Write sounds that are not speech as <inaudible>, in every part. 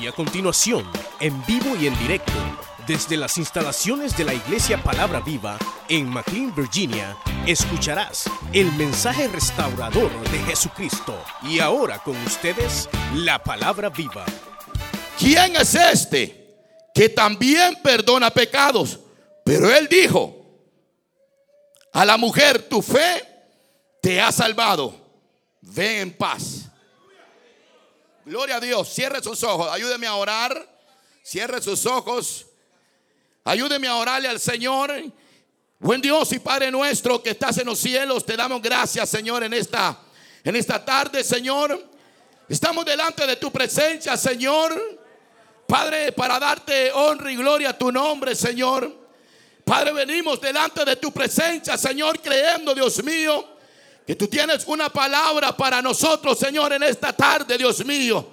Y a continuación, en vivo y en directo, desde las instalaciones de la Iglesia Palabra Viva en McLean, Virginia, escucharás el mensaje restaurador de Jesucristo. Y ahora con ustedes, la Palabra Viva. ¿Quién es este que también perdona pecados? Pero él dijo a la mujer, tu fe te ha salvado. Ve en paz. Gloria a Dios. Cierre sus ojos. Ayúdeme a orar. Cierre sus ojos. Ayúdeme a orarle al Señor. Buen Dios y Padre nuestro que estás en los cielos, te damos gracias, Señor, en esta en esta tarde, Señor. Estamos delante de tu presencia, Señor. Padre, para darte honra y gloria a tu nombre, Señor. Padre, venimos delante de tu presencia, Señor, creyendo, Dios mío, que tú tienes una palabra para nosotros, Señor, en esta tarde, Dios mío.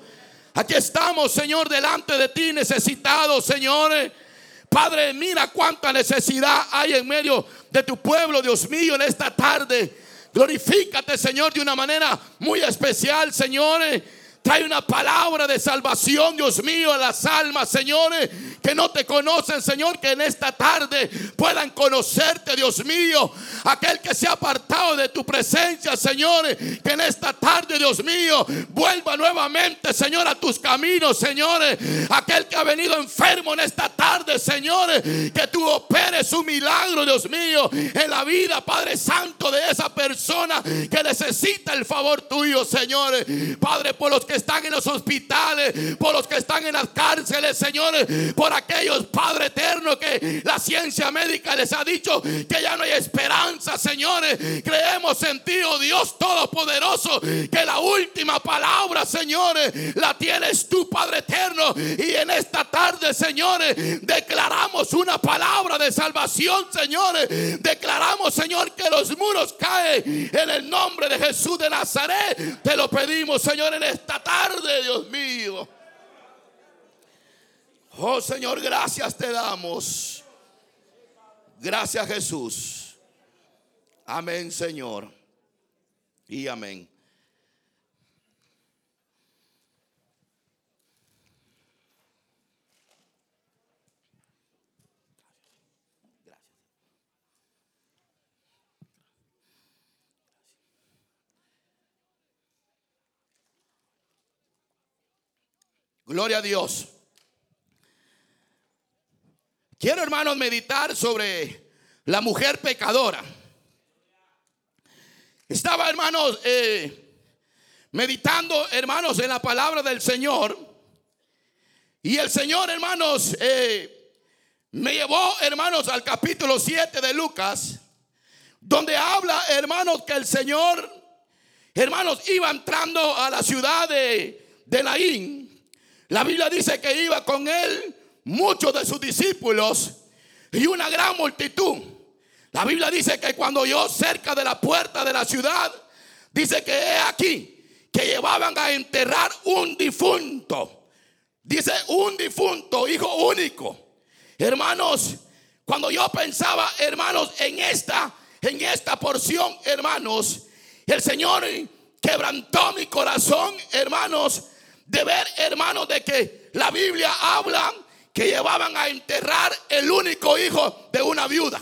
Aquí estamos, Señor, delante de ti, necesitados, Señor Padre, mira cuánta necesidad hay en medio de tu pueblo, Dios mío, en esta tarde. Glorifícate, Señor, de una manera muy especial, Señor. Trae una palabra de salvación, Dios mío, a las almas, señores, que no te conocen, Señor, que en esta tarde puedan conocerte, Dios mío. Aquel que se ha apartado de tu presencia, Señor, que en esta tarde, Dios mío, vuelva nuevamente, Señor, a tus caminos, señores. Aquel que ha venido enfermo en esta tarde, señores, que tú operes un milagro, Dios mío, en la vida, Padre Santo, de esa persona que necesita el favor tuyo, señores. Padre, por los que están en los hospitales, por los que están en las cárceles, señores, por aquellos, Padre eterno, que la ciencia médica les ha dicho que ya no hay esperanza, señores. Creemos en ti, oh Dios Todopoderoso, que la última palabra, señores, la tienes tú, Padre eterno. Y en esta tarde, señores, declaramos una palabra de salvación, señores. Declaramos, Señor, que los muros caen en el nombre de Jesús de Nazaret. Te lo pedimos, Señor, en esta tarde, Dios mío. Oh Señor, gracias te damos. Gracias Jesús. Amén, Señor. Y amén. Gloria a Dios. Quiero, hermanos, meditar sobre la mujer pecadora. Estaba, hermanos, eh, meditando, hermanos, en la palabra del Señor. Y el Señor, hermanos, eh, me llevó, hermanos, al capítulo 7 de Lucas, donde habla, hermanos, que el Señor, hermanos, iba entrando a la ciudad de, de Naín. La Biblia dice que iba con él muchos de sus discípulos y una gran multitud. La Biblia dice que cuando yo cerca de la puerta de la ciudad, dice que he aquí que llevaban a enterrar un difunto. Dice un difunto, hijo único. Hermanos, cuando yo pensaba, hermanos, en esta, en esta porción, hermanos, el Señor quebrantó mi corazón, hermanos, de ver, hermanos, de que la Biblia habla que llevaban a enterrar el único hijo de una viuda.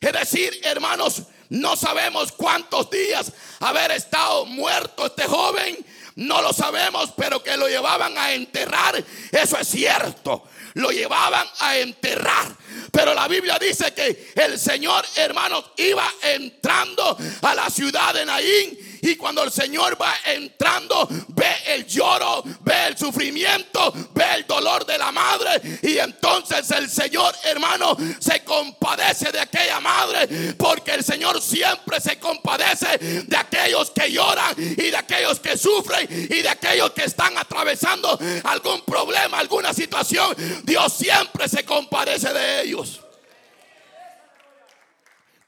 Es decir, hermanos, no sabemos cuántos días haber estado muerto este joven. No lo sabemos, pero que lo llevaban a enterrar, eso es cierto. Lo llevaban a enterrar. Pero la Biblia dice que el Señor, hermanos, iba entrando a la ciudad de Naín y cuando el Señor va entrando, ve el lloro, ve el sufrimiento, ve el dolor de la madre. Y entonces el Señor, hermano, se compadece de aquella madre. Porque el Señor siempre se compadece de aquellos que lloran y de aquellos que sufren y de aquellos que están atravesando algún problema, alguna situación. Dios siempre se compadece de ellos.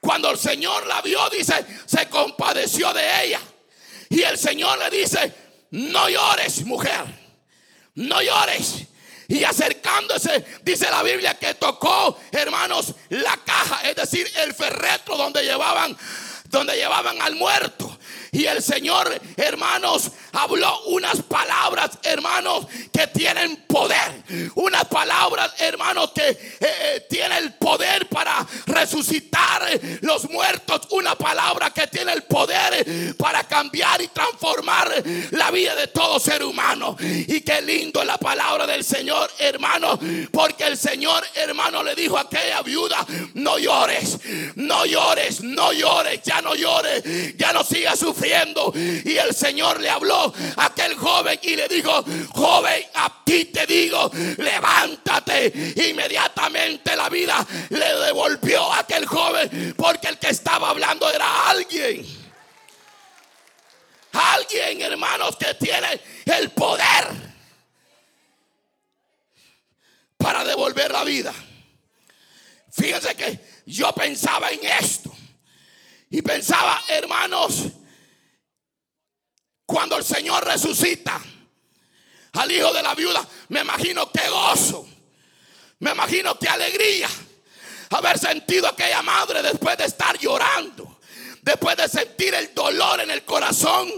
Cuando el Señor la vio, dice, se compadeció de ella. Y el Señor le dice, no llores, mujer, no llores. Y acercándose, dice la Biblia que tocó, hermanos, la caja, es decir, el ferretro donde llevaban, donde llevaban al muerto. Y el Señor, hermanos, habló unas palabras, hermanos, que tienen poder. Unas palabras, hermanos, que eh, eh, tienen el poder resucitar los muertos. Una palabra que tiene el poder para cambiar y transformar la vida de todo ser humano. Y qué lindo la palabra del Señor, hermano, porque el Señor, hermano, le dijo a aquella viuda, no llores, no llores, no llores, ya no llores, ya no sigas sufriendo. Y el Señor le habló a aquel joven y le dijo, joven, a ti te digo, levántate. Inmediatamente la vida le devolvió a aquel joven porque el que estaba hablando era alguien. Alguien, hermanos, que tiene el poder para devolver la vida. Fíjense que yo pensaba en esto. Y pensaba, hermanos, cuando el Señor resucita al hijo de la viuda, me imagino qué gozo, me imagino qué alegría haber sentido aquella madre después de estar llorando, después de sentir el dolor en el corazón,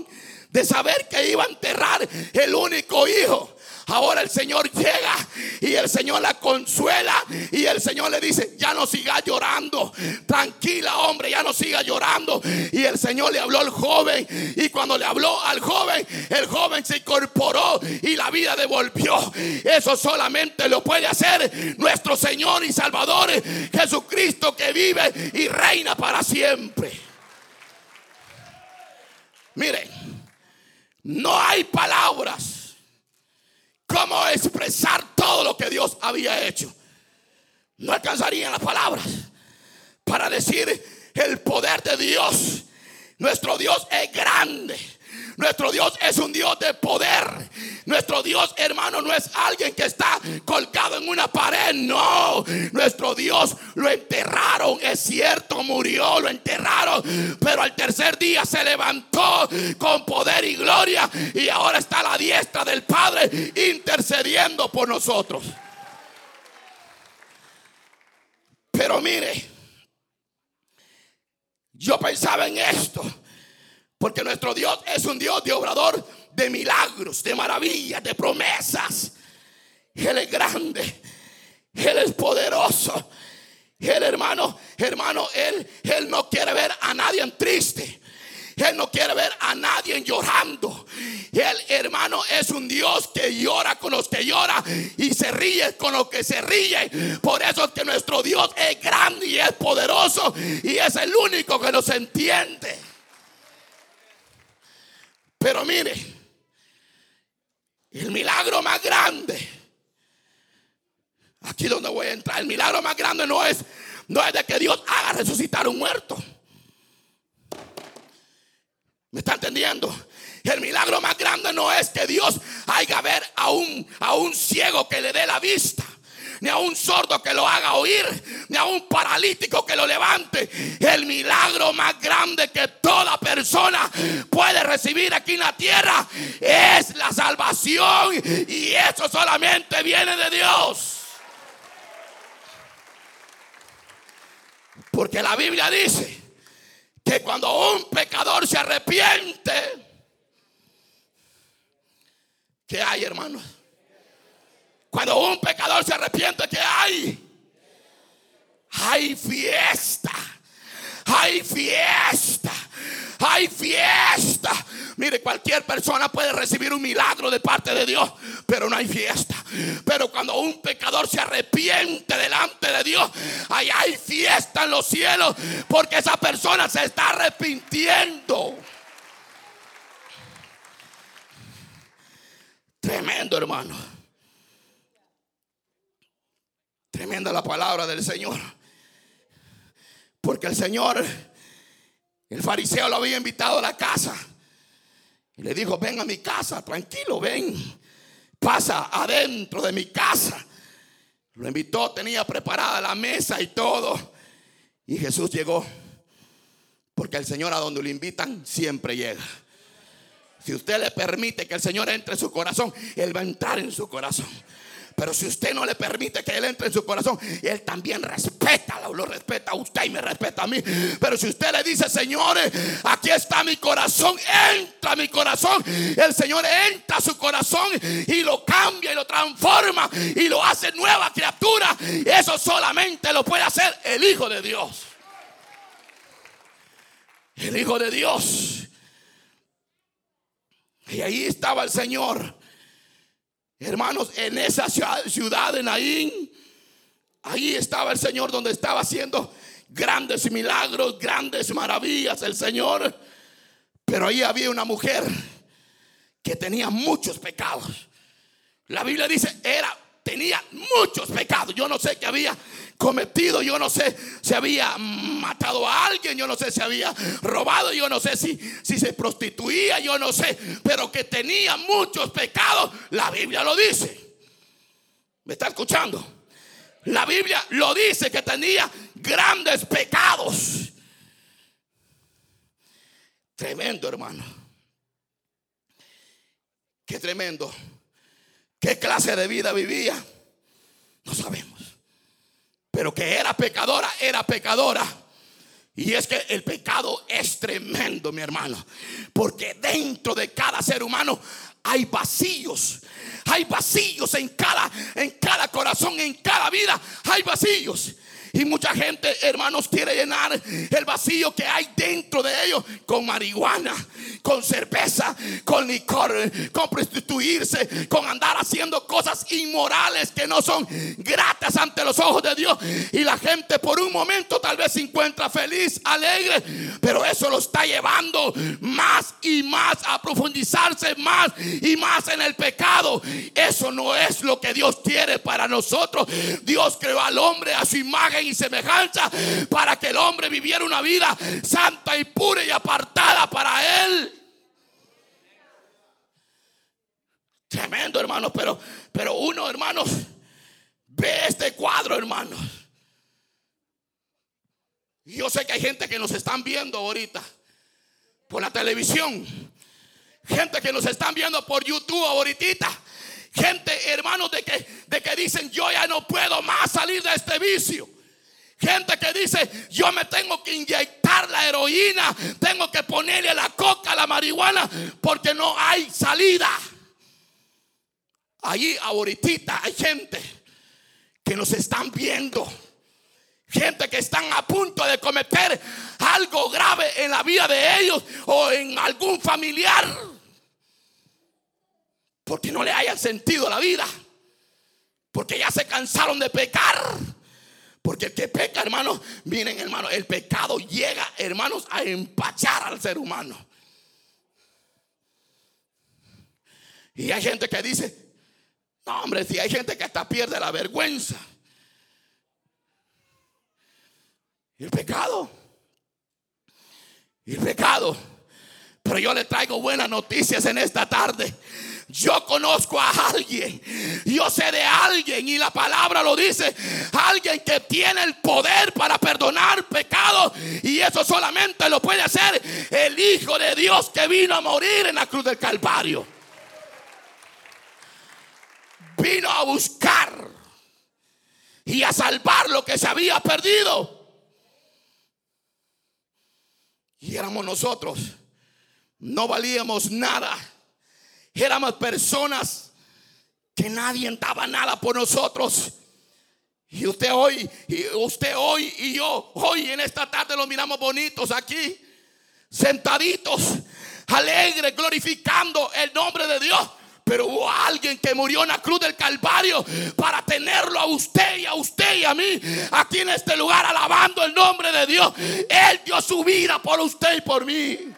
de saber que iba a enterrar el único hijo. Ahora el Señor llega y el Señor la consuela y el Señor le dice, ya no siga llorando. Tranquila, hombre, ya no siga llorando. Y el Señor le habló al joven y cuando le habló al joven, el joven se incorporó y la vida devolvió. Eso solamente lo puede hacer nuestro Señor y Salvador Jesucristo que vive y reina para siempre. Miren, no hay palabras cómo expresar todo lo que Dios había hecho. No alcanzarían las palabras para decir el poder de Dios. Nuestro Dios es grande. Nuestro Dios es un Dios de poder. Nuestro Dios, hermano, no es alguien que está colgado en una pared. No, nuestro Dios lo enterraron. Es cierto, murió, lo enterraron. Pero al tercer día se levantó con poder y gloria. Y ahora está la diestra del Padre intercediendo por nosotros. Pero mire, yo pensaba en esto. Porque nuestro Dios es un Dios de obrador de milagros, de maravillas, de promesas. Él es grande. Él es poderoso. Él, hermano, hermano, él, él no quiere ver a nadie en triste. Él no quiere ver a nadie llorando. Él, hermano, es un Dios que llora con los que llora y se ríe con los que se ríe. Por eso es que nuestro Dios es grande y es poderoso y es el único que nos entiende. Pero mire, el milagro más grande, aquí donde voy a entrar, el milagro más grande no es, no es de que Dios haga resucitar un muerto. ¿Me está entendiendo? El milagro más grande no es que Dios haga ver a un, a un ciego que le dé la vista ni a un sordo que lo haga oír, ni a un paralítico que lo levante. El milagro más grande que toda persona puede recibir aquí en la tierra es la salvación y eso solamente viene de Dios. Porque la Biblia dice que cuando un pecador se arrepiente, ¿qué hay, hermanos? Cuando un pecador se arrepiente, ¿qué hay? Hay fiesta. Hay fiesta. Hay fiesta. Mire, cualquier persona puede recibir un milagro de parte de Dios, pero no hay fiesta. Pero cuando un pecador se arrepiente delante de Dios, ahí hay fiesta en los cielos, porque esa persona se está arrepintiendo. Tremendo, hermano. Tremenda la palabra del Señor. Porque el Señor, el fariseo lo había invitado a la casa. Y le dijo, ven a mi casa, tranquilo, ven. Pasa adentro de mi casa. Lo invitó, tenía preparada la mesa y todo. Y Jesús llegó. Porque el Señor a donde lo invitan siempre llega. Si usted le permite que el Señor entre en su corazón, Él va a entrar en su corazón. Pero si usted no le permite que Él entre en su corazón, Él también respeta, lo respeta a usted y me respeta a mí. Pero si usted le dice, señores, aquí está mi corazón, entra mi corazón, el Señor entra a su corazón y lo cambia y lo transforma y lo hace nueva criatura. Eso solamente lo puede hacer el Hijo de Dios. El Hijo de Dios. Y ahí estaba el Señor. Hermanos, en esa ciudad de Naín, ahí estaba el Señor donde estaba haciendo grandes milagros, grandes maravillas el Señor. Pero ahí había una mujer que tenía muchos pecados. La Biblia dice, era tenía muchos pecados. Yo no sé qué había cometido, yo no sé si había matado a alguien, yo no sé si había robado, yo no sé si, si se prostituía, yo no sé, pero que tenía muchos pecados, la Biblia lo dice. ¿Me está escuchando? La Biblia lo dice que tenía grandes pecados. Tremendo, hermano. Qué tremendo. ¿Qué clase de vida vivía? No sabemos. Pero que era pecadora, era pecadora. Y es que el pecado es tremendo, mi hermano. Porque dentro de cada ser humano hay vacíos. Hay vacíos en cada, en cada corazón, en cada vida. Hay vacíos. Y mucha gente, hermanos, quiere llenar el vacío que hay dentro de ellos con marihuana, con cerveza, con licor, con prostituirse, con andar haciendo cosas inmorales que no son gratas ante los ojos de Dios. Y la gente por un momento tal vez se encuentra feliz, alegre, pero eso lo está llevando más y más a profundizarse más y más en el pecado. Eso no es lo que Dios quiere para nosotros. Dios creó al hombre a su imagen y semejanza para que el hombre viviera una vida santa y pura y apartada para él. Tremendo, hermanos, pero, pero uno, hermanos, ve este cuadro, hermanos. Yo sé que hay gente que nos están viendo ahorita por la televisión. Gente que nos están viendo por YouTube ahorita. Gente, hermanos, de que, de que dicen, yo ya no puedo más salir de este vicio. Gente que dice, yo me tengo que inyectar la heroína, tengo que ponerle la coca, la marihuana, porque no hay salida. Allí ahorita hay gente que nos están viendo. Gente que están a punto de cometer algo grave en la vida de ellos o en algún familiar. Porque no le hayan sentido la vida. Porque ya se cansaron de pecar porque el que peca, hermanos, miren, hermanos, el pecado llega, hermanos, a empachar al ser humano. Y hay gente que dice, no, hombre, si hay gente que hasta pierde la vergüenza. El pecado. El pecado. Pero yo le traigo buenas noticias en esta tarde. Yo conozco a alguien, yo sé de alguien y la palabra lo dice, alguien que tiene el poder para perdonar pecados y eso solamente lo puede hacer el Hijo de Dios que vino a morir en la cruz del Calvario. Vino a buscar y a salvar lo que se había perdido. Y éramos nosotros, no valíamos nada éramos personas que nadie daba nada por nosotros. Y usted hoy, y usted hoy y yo, hoy en esta tarde los miramos bonitos aquí, sentaditos, alegres, glorificando el nombre de Dios. Pero hubo alguien que murió en la cruz del Calvario para tenerlo a usted y a usted y a mí aquí en este lugar alabando el nombre de Dios. Él dio su vida por usted y por mí.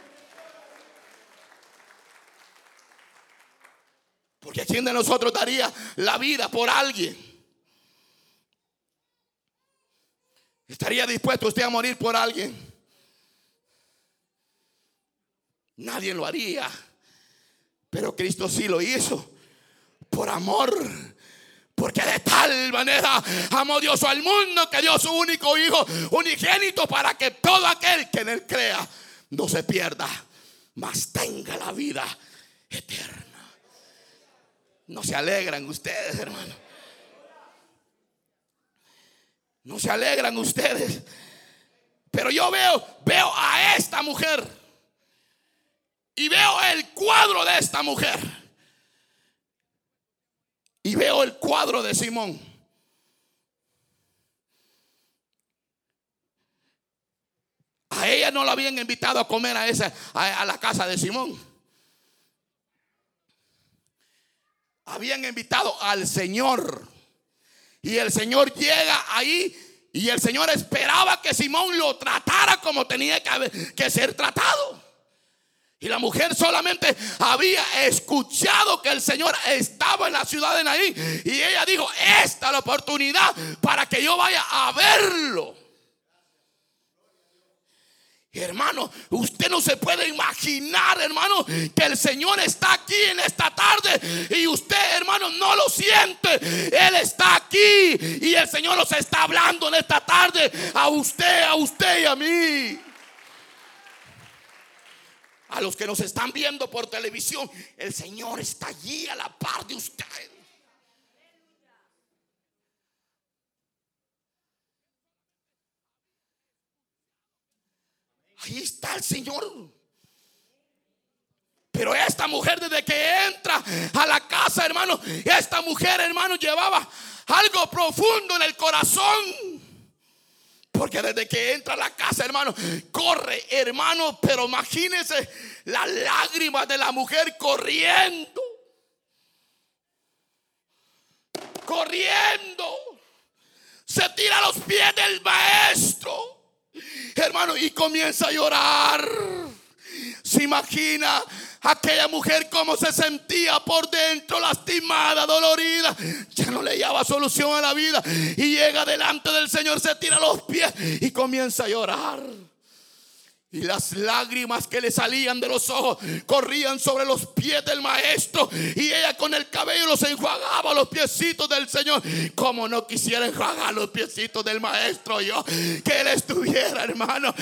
Porque ¿quién de nosotros daría la vida por alguien? ¿Estaría dispuesto usted a morir por alguien? Nadie lo haría. Pero Cristo sí lo hizo. Por amor. Porque de tal manera amó Dios al mundo que dio su único hijo unigénito para que todo aquel que en él crea no se pierda, mas tenga la vida eterna. No se alegran ustedes, hermano. No se alegran ustedes. Pero yo veo, veo a esta mujer. Y veo el cuadro de esta mujer. Y veo el cuadro de Simón. A ella no la habían invitado a comer a esa a, a la casa de Simón. Habían invitado al Señor. Y el Señor llega ahí y el Señor esperaba que Simón lo tratara como tenía que, ser tratado. Y la mujer solamente había escuchado que el Señor estaba en la ciudad de Naín. Y ella dijo, esta es la oportunidad para que yo vaya a verlo. Hermano, usted no se puede imaginar, hermano, que el Señor está aquí en esta tarde y usted, hermano, no lo siente. Él está aquí y el Señor nos está hablando en esta tarde a usted, a usted y a mí. A los que nos están viendo por televisión, el Señor está allí a la par de usted. Ahí está el Señor. Pero esta mujer desde que entra a la casa, hermano, esta mujer, hermano, llevaba algo profundo en el corazón. Porque desde que entra a la casa, hermano, corre, hermano, pero imagínese las lágrimas de la mujer corriendo. Corriendo. Se tira los pies del maestro hermano, y comienza a llorar. Se imagina aquella mujer como se sentía por dentro, lastimada, dolorida. Ya no le hallaba solución a la vida. Y llega delante del Señor, se tira los pies y comienza a llorar. Y las lágrimas que le salían de los ojos corrían sobre los pies del maestro. Y ella con el cabello los enjuagaba los piecitos del Señor. Como no quisiera enjuagar los piecitos del maestro yo. Que él estuviera, hermano.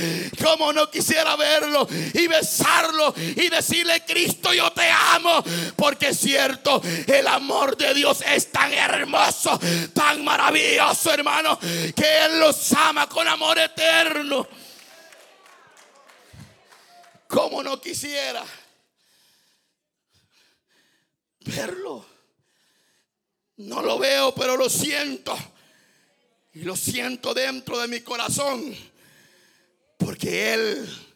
Como no quisiera verlo y besarlo y decirle, Cristo, yo te amo. Porque es cierto, el amor de Dios es tan hermoso, tan maravilloso, hermano. Que Él los ama con amor eterno. Como no quisiera verlo? No lo veo, pero lo siento. Y lo siento dentro de mi corazón. Porque Él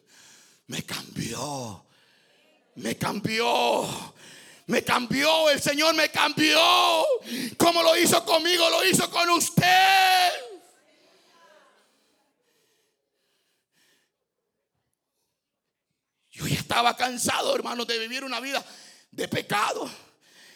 me cambió. Me cambió. Me cambió. El Señor me cambió. Como lo hizo conmigo, lo hizo con usted. Yo ya estaba cansado, hermano, de vivir una vida de pecado.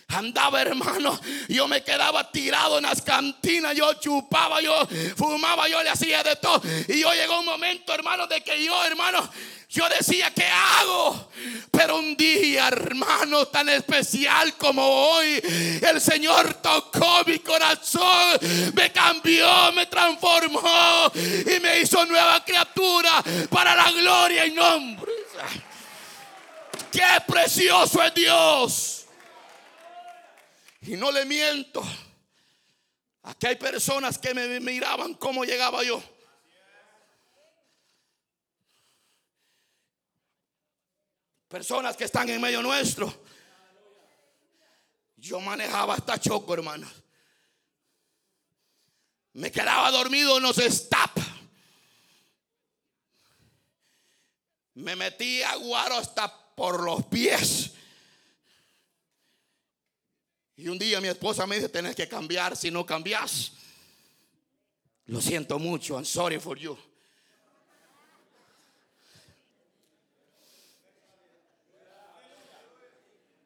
Andaba, hermano, yo me quedaba tirado en las cantinas, yo chupaba, yo fumaba, yo le hacía de todo. Y yo llegó un momento, hermano, de que yo, hermano, yo decía, ¿qué hago? Pero un día, hermano, tan especial como hoy, el Señor tocó mi corazón, me cambió, me transformó y me hizo nueva criatura para la gloria y nombre. Qué precioso es Dios. Y no le miento. Aquí hay personas que me miraban cómo llegaba yo. Personas que están en medio nuestro. Yo manejaba hasta choco, hermano. Me quedaba dormido en los stop. Me metí a guaro hasta por los pies. Y un día mi esposa me dice, tenés que cambiar, si no cambias. Lo siento mucho, I'm sorry for you.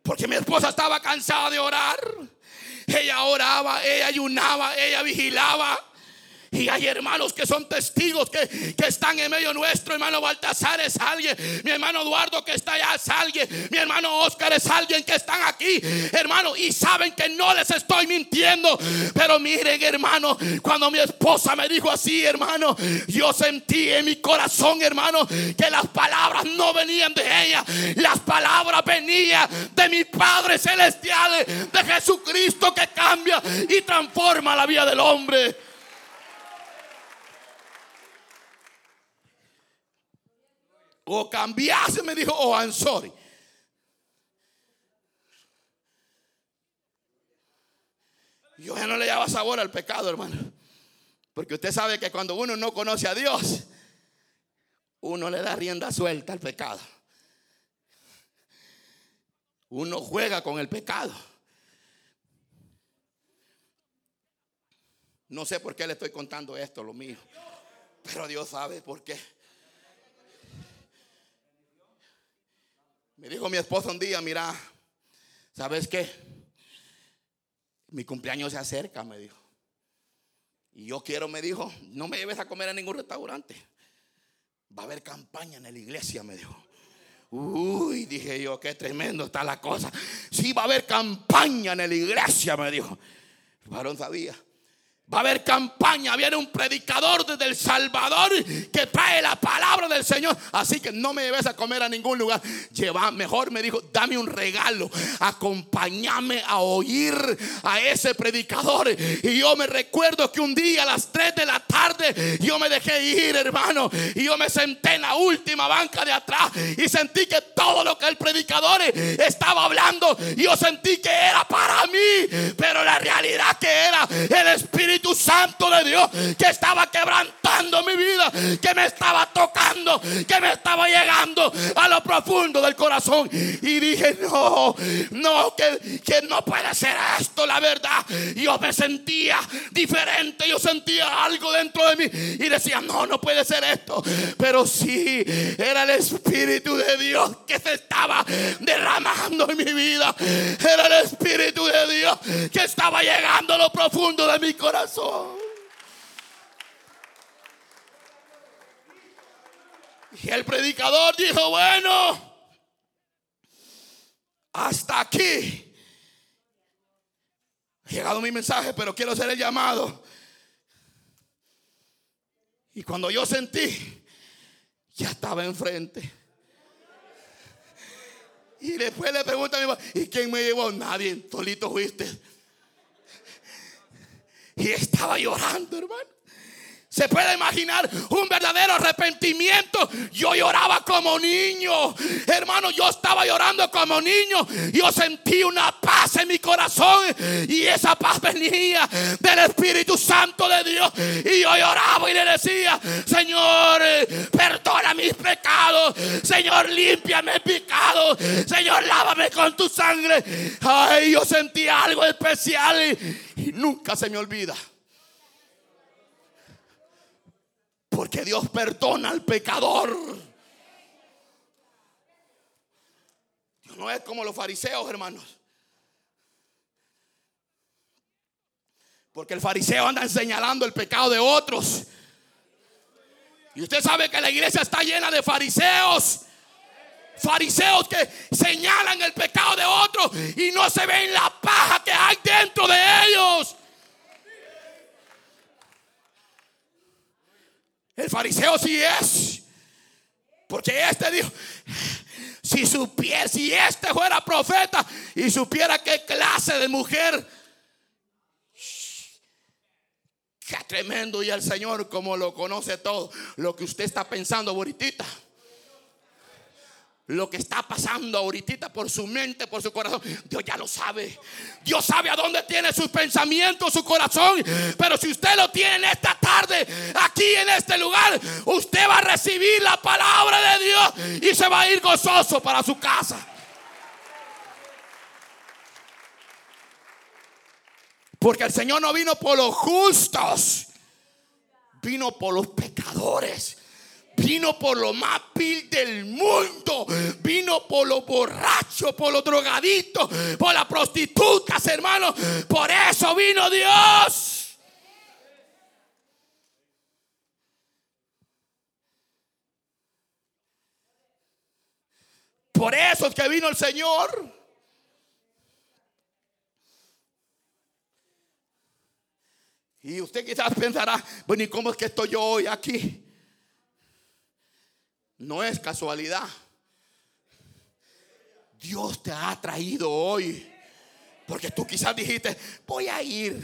Porque mi esposa estaba cansada de orar. Ella oraba, ella ayunaba, ella vigilaba. Y hay hermanos que son testigos que, están en medio nuestro. Hermano Baltasar es alguien. Mi hermano Eduardo que está allá es alguien. Mi hermano Oscar es alguien que están aquí. Hermano, y saben que no les estoy mintiendo. Pero miren, hermano, cuando mi esposa me dijo así, hermano, yo sentí en mi corazón, hermano, que las palabras no venían de ella. Las palabras venían de mi Padre Celestial, de Jesucristo que cambia y transforma la vida del hombre. O cambiase, me dijo, o I'm sorry. Yo ya no le daba sabor al pecado, hermano. Porque usted sabe que cuando uno no conoce a Dios, uno le da rienda suelta al pecado. Uno juega con el pecado. No sé por qué le estoy contando esto, lo mío. Pero Dios sabe por qué. Me dijo mi esposa un día, mira, ¿sabes qué? Mi cumpleaños se acerca, me dijo. Y yo quiero, me dijo, no me lleves a comer a ningún restaurante. Va a haber campaña en la iglesia, me dijo. Uy, dije yo, qué tremendo está la cosa. Sí, va a haber campaña en la iglesia, me dijo. El varón sabía. Va a haber campaña, viene un predicador desde El Salvador que trae la palabra del Señor. Así que no me lleves a comer a ningún lugar. Lleva, mejor me dijo, dame un regalo. Acompáñame a oír a ese predicador. Y yo me recuerdo que un día a las 3 de la tarde yo me dejé ir, hermano. Y yo me senté en la última banca de atrás y sentí que todo lo que el predicador estaba hablando, yo sentí que era para mí. Pero la realidad que era el Espíritu Santo de Dios que estaba quebrantando mi vida, que me estaba tocando, que me estaba llegando a lo profundo del corazón. Y dije, no, no, que, que no puede ser esto, la verdad. Yo me sentía diferente, yo sentía algo dentro de mí y decía, no, no puede ser esto. Pero sí, era el Espíritu de Dios que se estaba derramando en mi vida. Era el Espíritu de Dios que estaba llegando a lo profundo de mi corazón. Y el predicador dijo, bueno, hasta aquí. Ha llegado mi mensaje, pero quiero hacer el llamado. Y cuando yo sentí, ya estaba enfrente. Y después le pregunta a mi mamá, ¿y quién me llevó? Nadie, solito fuiste. Y estaba llorando, hermano. Se puede imaginar un verdadero arrepentimiento. Yo lloraba como niño. Hermano, yo estaba llorando como niño. Yo sentí una paz en mi corazón. Y esa paz venía del Espíritu Santo de Dios. Y yo lloraba y le decía, Señor, perdona mis pecados. Señor, limpia mis pecados. Señor, lávame con tu sangre. Ay, yo sentí algo especial. Y nunca se me olvida. Porque Dios perdona al pecador. Dios no es como los fariseos, hermanos. Porque el fariseo anda señalando el pecado de otros. Y usted sabe que la iglesia está llena de fariseos. Fariseos que señalan el pecado de otros y no se ven la paja que hay dentro de ellos. El fariseo sí es. Porque este dijo, si supiera, si este fuera profeta y supiera qué clase de mujer, qué tremendo y el Señor como lo conoce todo, lo que usted está pensando ahorita lo que está pasando ahorita por su mente, por su corazón. Dios ya lo sabe. Dios sabe a dónde tiene sus pensamientos, su corazón. Pero si usted lo tiene en esta tarde, aquí en este lugar, usted va a recibir la palabra de Dios y se va a ir gozoso para su casa. Porque el Señor no vino por los justos, vino por los pecadores. Vino por lo más vil del mundo. Vino por los borrachos, por los drogaditos, por las prostitutas, hermano. Por eso vino Dios. Por eso es que vino el Señor. Y usted quizás pensará, bueno, ¿y cómo es que estoy yo hoy aquí? No es casualidad. Dios te ha traído hoy. Porque tú quizás dijiste, voy a ir.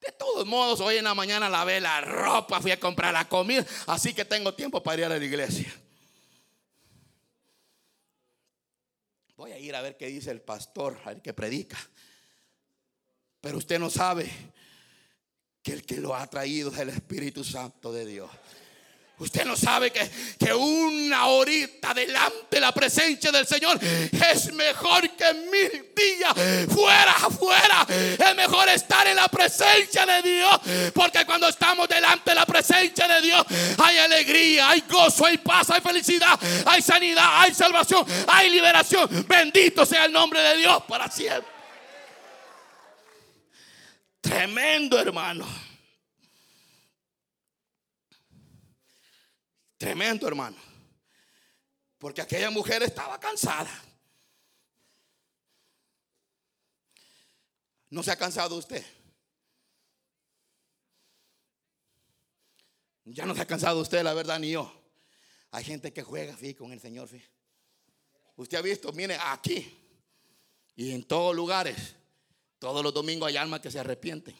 De todos modos, hoy en la mañana lavé la ropa, fui a comprar la comida, así que tengo tiempo para ir a la iglesia. voy a ir a ver qué dice el pastor, a ver qué predica. Pero usted no sabe que el que lo ha traído es el Espíritu Santo de Dios. Usted no sabe que, que, una horita delante de la presencia del Señor es mejor que mil días fuera, fuera. Es mejor estar en la presencia de Dios. Porque cuando estamos delante de la presencia de Dios hay alegría, hay gozo, hay paz, hay felicidad, hay sanidad, hay salvación, hay liberación. Bendito sea el nombre de Dios para siempre. Tremendo hermano. Tremendo, hermano. Porque aquella mujer estaba cansada. ¿No se ha cansado usted? Ya no se ha cansado usted, la verdad, ni yo. Hay gente que juega con el Señor. Usted ha visto, mire, aquí y en todos lugares, todos los domingos hay almas que se arrepienten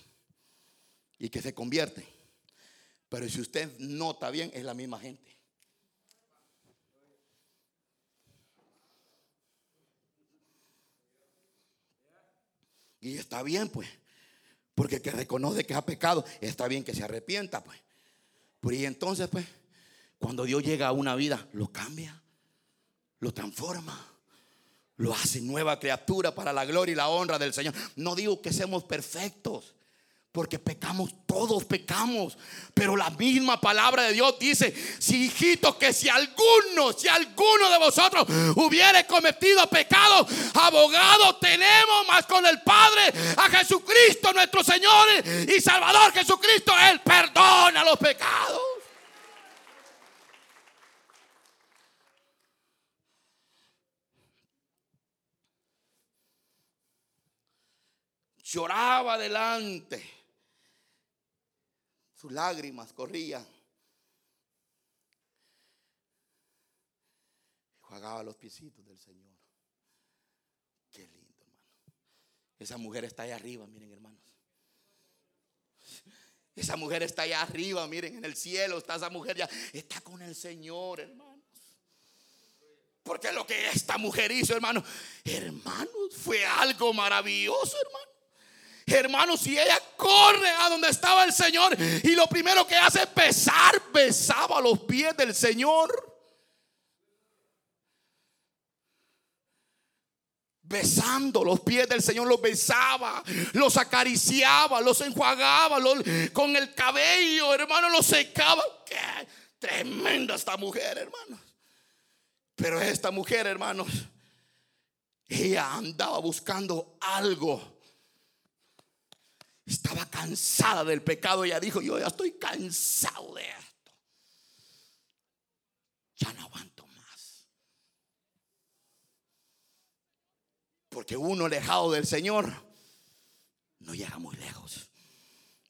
y que se convierten. Pero si usted nota bien, es la misma gente. Y está bien, pues. Porque que reconoce que ha pecado, está bien que se arrepienta, pues. Pues y entonces, pues, cuando Dios llega a una vida, lo cambia, lo transforma, lo hace nueva criatura para la gloria y la honra del Señor. No digo que seamos perfectos. Porque pecamos, todos pecamos. Pero la misma palabra de Dios dice, si hijito, que si alguno, si alguno de vosotros hubiere cometido pecado, abogado tenemos más con el Padre a Jesucristo nuestro Señor y Salvador Jesucristo. Él perdona los pecados. Lloraba adelante sus lágrimas corrían. Jugaba los piecitos del Señor. Qué lindo, hermano. Esa mujer está allá arriba, miren, hermanos. Esa mujer está allá arriba, miren, en el cielo está esa mujer ya. Está con el Señor, hermanos. Porque lo que esta mujer hizo, hermano, hermanos, fue algo maravilloso, hermano. Hermanos, si ella corre a donde estaba el Señor y lo primero que hace es besar, besaba los pies del Señor. besando los pies del Señor, los besaba, los acariciaba, los enjuagaba con el cabello, hermano, los secaba. Qué tremenda esta mujer, hermanos. Pero esta mujer, hermanos, ella andaba buscando algo estaba cansada del pecado. Ella dijo, yo ya estoy cansado de esto. Ya no aguanto más. Porque uno alejado del Señor no llega muy lejos.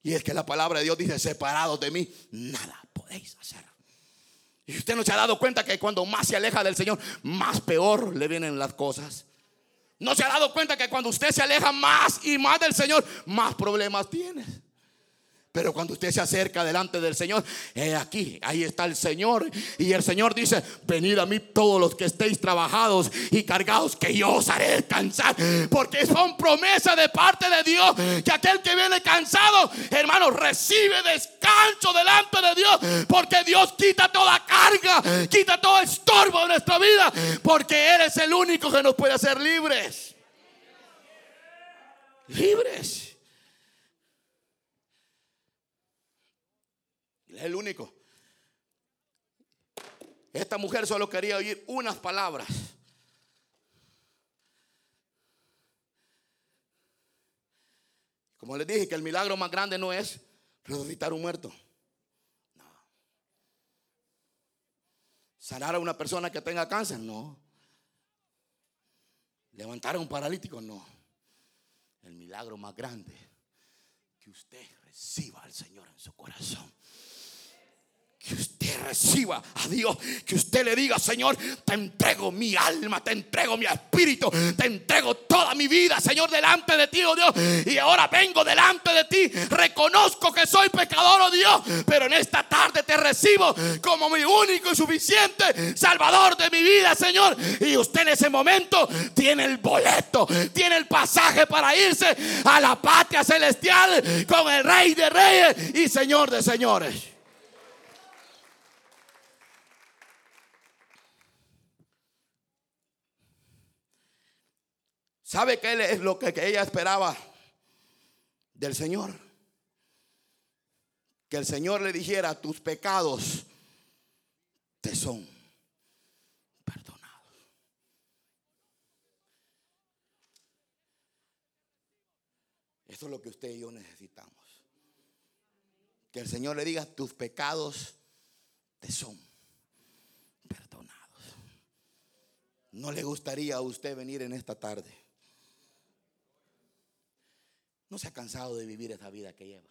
Y es que la palabra de Dios dice, separados de mí, nada podéis hacer. Y usted no se ha dado cuenta que cuando más se aleja del Señor, más peor le vienen las cosas. ¿No se ha dado cuenta que cuando usted se aleja más y más del Señor, más problemas tiene? Pero cuando usted se acerca delante del Señor, aquí, ahí está el Señor. Y el Señor dice, venid a mí todos los que estéis trabajados y cargados, que yo os haré descansar. Porque son promesas de parte de Dios, que aquel que viene cansado, hermano, recibe descanso delante de Dios. Porque Dios quita toda carga, quita todo estorbo de nuestra vida. Porque Él es el único que nos puede hacer libres. Libres. Es el único. Esta mujer solo quería oír unas palabras. Como les dije, que el milagro más grande no es resucitar un muerto. No. Sanar a una persona que tenga cáncer, no. Levantar a un paralítico, no. El milagro más grande que usted reciba al Señor en su corazón que reciba a Dios, que usted le diga, Señor, te entrego mi alma, te entrego mi espíritu, te entrego toda mi vida, Señor, delante de ti, oh Dios. Y ahora vengo delante de ti, reconozco que soy pecador, oh Dios, pero en esta tarde te recibo como mi único y suficiente Salvador de mi vida, Señor. Y usted en ese momento tiene el boleto, tiene el pasaje para irse a la patria celestial con el Rey de Reyes y Señor de Señores. ¿Sabe qué es lo que ella esperaba del Señor? Que el Señor le dijera, tus pecados te son perdonados. Eso es lo que usted y yo necesitamos. Que el Señor le diga, tus pecados te son perdonados. ¿No le gustaría a usted venir en esta tarde? No se ha cansado de vivir esa vida que lleva.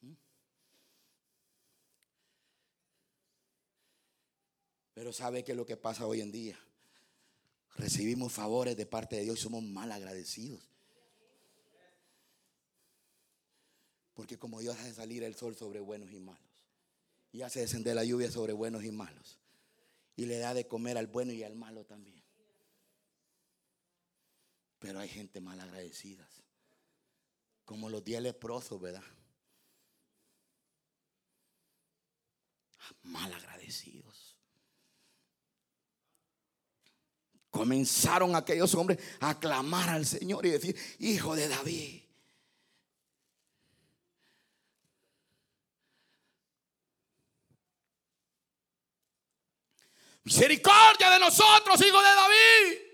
¿Mm? Pero sabe que lo que pasa hoy en día, recibimos favores de parte de Dios y somos mal agradecidos. Porque como Dios hace salir el sol sobre buenos y malos, y hace descender la lluvia sobre buenos y malos, y le da de comer al bueno y al malo también. Pero hay gente mal agradecida. Como los diez leprosos, ¿verdad? Mal agradecidos. Comenzaron aquellos hombres a clamar al Señor y decir, hijo de David. Misericordia de nosotros, hijo de David.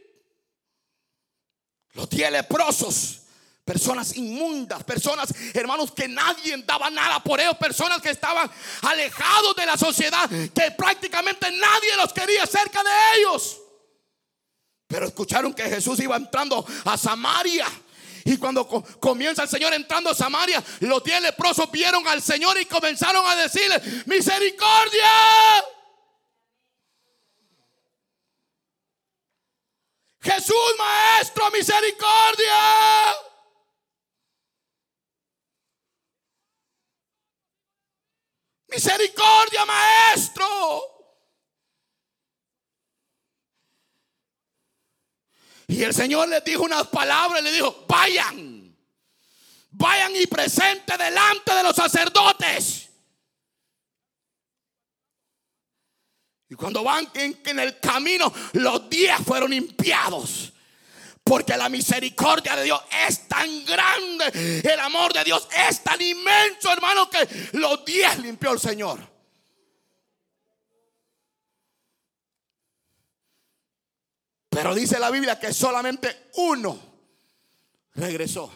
Los diez leprosos. Personas inmundas, personas, hermanos, que nadie daba nada por ellos, personas que estaban alejados de la sociedad, que prácticamente nadie los quería cerca de ellos. Pero escucharon que Jesús iba entrando a Samaria. Y cuando comienza el Señor entrando a Samaria, los diez leprosos vieron al Señor y comenzaron a decirle, misericordia. Jesús, Maestro, misericordia. Misericordia, Maestro. Y el Señor les dijo unas palabras, le dijo, vayan, vayan y presente delante de los sacerdotes. Y cuando van en, el camino, los días fueron limpiados. Porque la misericordia de Dios es tan grande. El amor de Dios es tan inmenso, hermano, que los días limpió el Señor. Pero dice la Biblia que solamente uno regresó.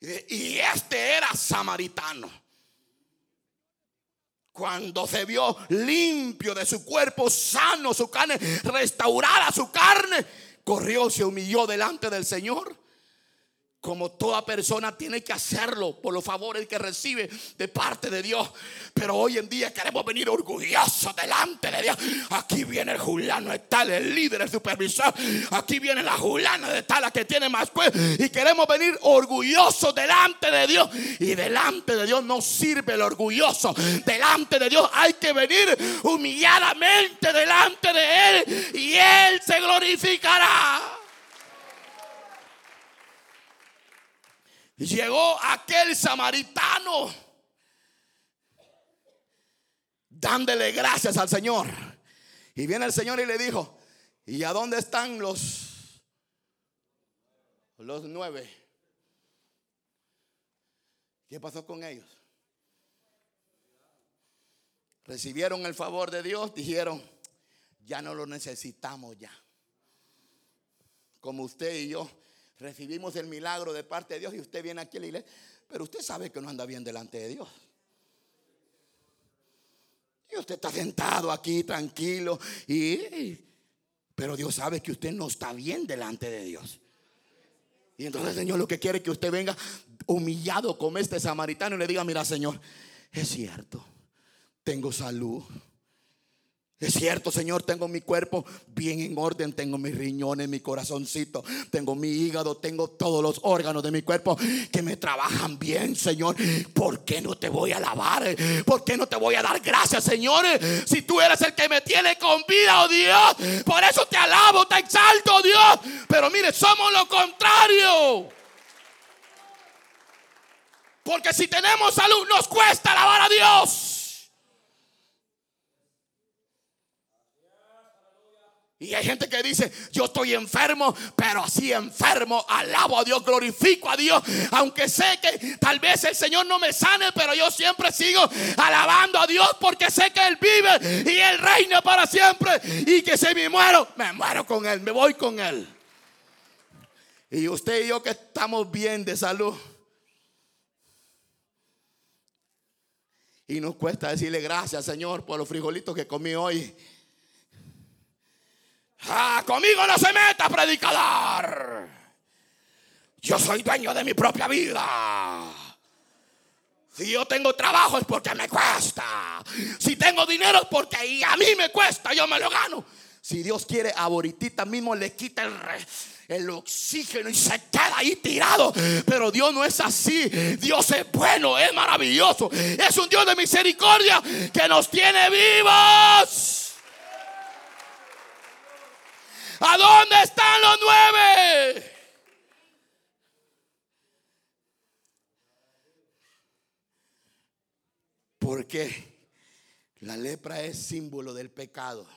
Y este era samaritano cuando se vio limpio de su cuerpo, sano su carne, restaurada su carne, corrió, se humilló delante del Señor como toda persona tiene que hacerlo por los favores que recibe de parte de Dios. Pero hoy en día queremos venir orgullosos delante de Dios. Aquí viene el Juliano de tal, el líder, el supervisor. Aquí viene la Juliana de tal, la que tiene más pues. Y queremos venir orgullosos delante de Dios. Y delante de Dios no sirve el orgulloso. Delante de Dios hay que venir humilladamente delante de Él. Y Él se glorificará. Llegó aquel samaritano dándole gracias al Señor. Y viene el Señor y le dijo, ¿y a dónde están los los nueve? ¿Qué pasó con ellos? Recibieron el favor de Dios, dijeron, ya no lo necesitamos ya. Como usted y yo recibimos el milagro de parte de Dios y usted viene aquí a la iglesia, pero usted sabe que no anda bien delante de Dios. Y usted está sentado aquí tranquilo y pero Dios sabe que usted no está bien delante de Dios. Y entonces Señor lo que quiere es que usted venga humillado como este samaritano y le diga, mira Señor, es cierto, tengo salud. Es cierto, Señor, tengo mi cuerpo bien en orden, tengo mis riñones, mi corazoncito, tengo mi hígado, tengo todos los órganos de mi cuerpo que me trabajan bien, Señor. ¿Por qué no te voy a alabar? ¿Por qué no te voy a dar gracias, Señor? Si tú eres el que me tiene con vida, oh Dios. Por eso te alabo, te exalto, oh Dios. Pero mire, somos lo contrario. Porque si tenemos salud, nos cuesta alabar a Dios. Y hay gente que dice, yo estoy enfermo, pero así enfermo, alabo a Dios, glorifico a Dios, aunque sé que tal vez el Señor no me sane, pero yo siempre sigo alabando a Dios porque sé que Él vive y Él reina para siempre y que si me muero, me muero con Él, me voy con Él. Y usted y yo que estamos bien de salud. Y nos cuesta decirle gracias, Señor, por los frijolitos que comí hoy. Ah, conmigo no se meta, predicador. Yo soy dueño de mi propia vida. Si yo tengo trabajo es porque me cuesta. Si tengo dinero es porque a mí me cuesta, yo me lo gano. Si Dios quiere, ahorita mismo le quita el, el oxígeno y se queda ahí tirado. Pero Dios no es así. Dios es bueno, es maravilloso. Es un Dios de misericordia que nos tiene vivos. ¿A dónde están los nueve? Porque la lepra es símbolo del pecado.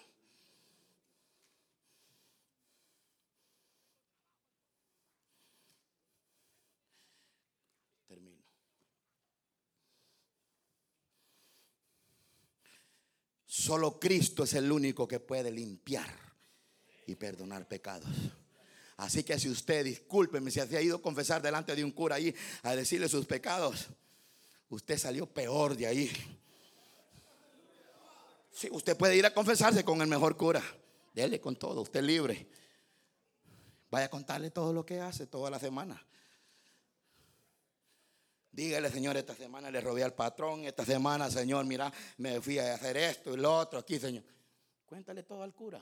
Termino. Solo Cristo es el único que puede limpiar y perdonar pecados. Así que si usted, discúlpeme, si ha ido a confesar delante de un cura ahí a decirle sus pecados, usted salió peor de ahí. Si usted puede ir a confesarse con el mejor cura. Dele con todo, usted libre. Vaya a contarle todo lo que hace toda la semana. Dígale, Señor, esta semana le robé al patrón, esta semana, Señor, mira, me fui a hacer esto y lo otro aquí, Señor. Cuéntale todo al cura.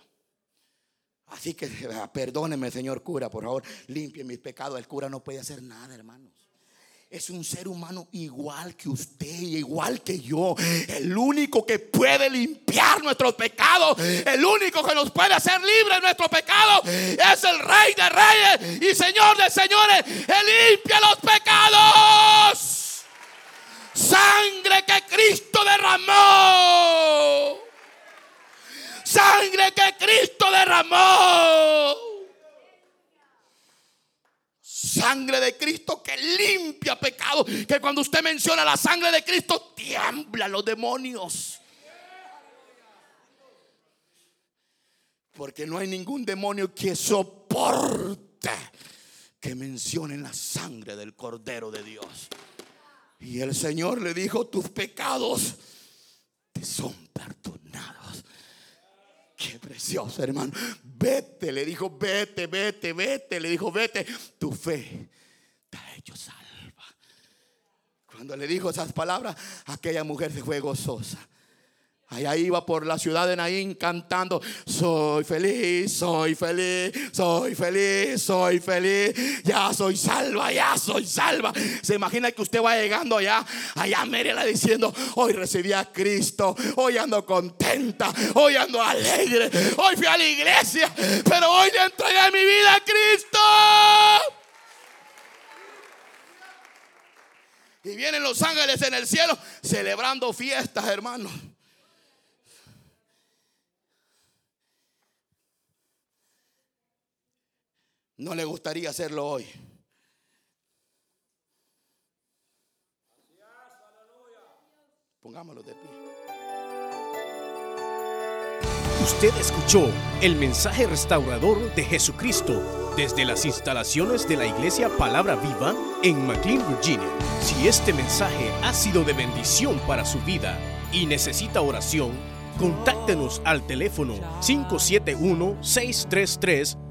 Así que <laughs> perdóneme, señor cura, por favor, limpie mis pecados. El cura no puede hacer nada, hermanos. Es un ser humano igual que usted, igual que yo. El único que puede limpiar nuestros pecados, el único que nos puede hacer libres de nuestros pecados, es el Rey de Reyes y Señor de Señores. Él limpia los pecados. Sangre que Cristo derramó sangre que Cristo derramó. Sangre de Cristo que limpia pecado. Que cuando usted menciona la sangre de Cristo, tiemblan los demonios. Porque no hay ningún demonio que soporte que mencionen la sangre del Cordero de Dios. Y el Señor le dijo, tus pecados te son perdonados. Qué precioso, hermano. Vete, le dijo, vete, vete, vete. Le dijo, vete. Tu fe te ha hecho salva. Cuando le dijo esas palabras, aquella mujer se fue gozosa. Allá iba por la ciudad de Naín cantando, soy feliz, soy feliz, soy feliz, soy feliz, ya soy salva, ya soy salva. Se imagina que usted va llegando allá, allá Mérida diciendo, hoy recibí a Cristo, hoy ando contenta, hoy ando alegre, hoy fui a la iglesia, pero hoy le entregué mi vida a Cristo. Y vienen los ángeles en el cielo celebrando fiestas, hermanos. No le gustaría hacerlo hoy. Pongámoslo de pie. Usted escuchó el mensaje restaurador de Jesucristo desde las instalaciones de la iglesia Palabra Viva en McLean, Virginia. Si este mensaje ha sido de bendición para su vida y necesita oración, contáctenos al teléfono 571 633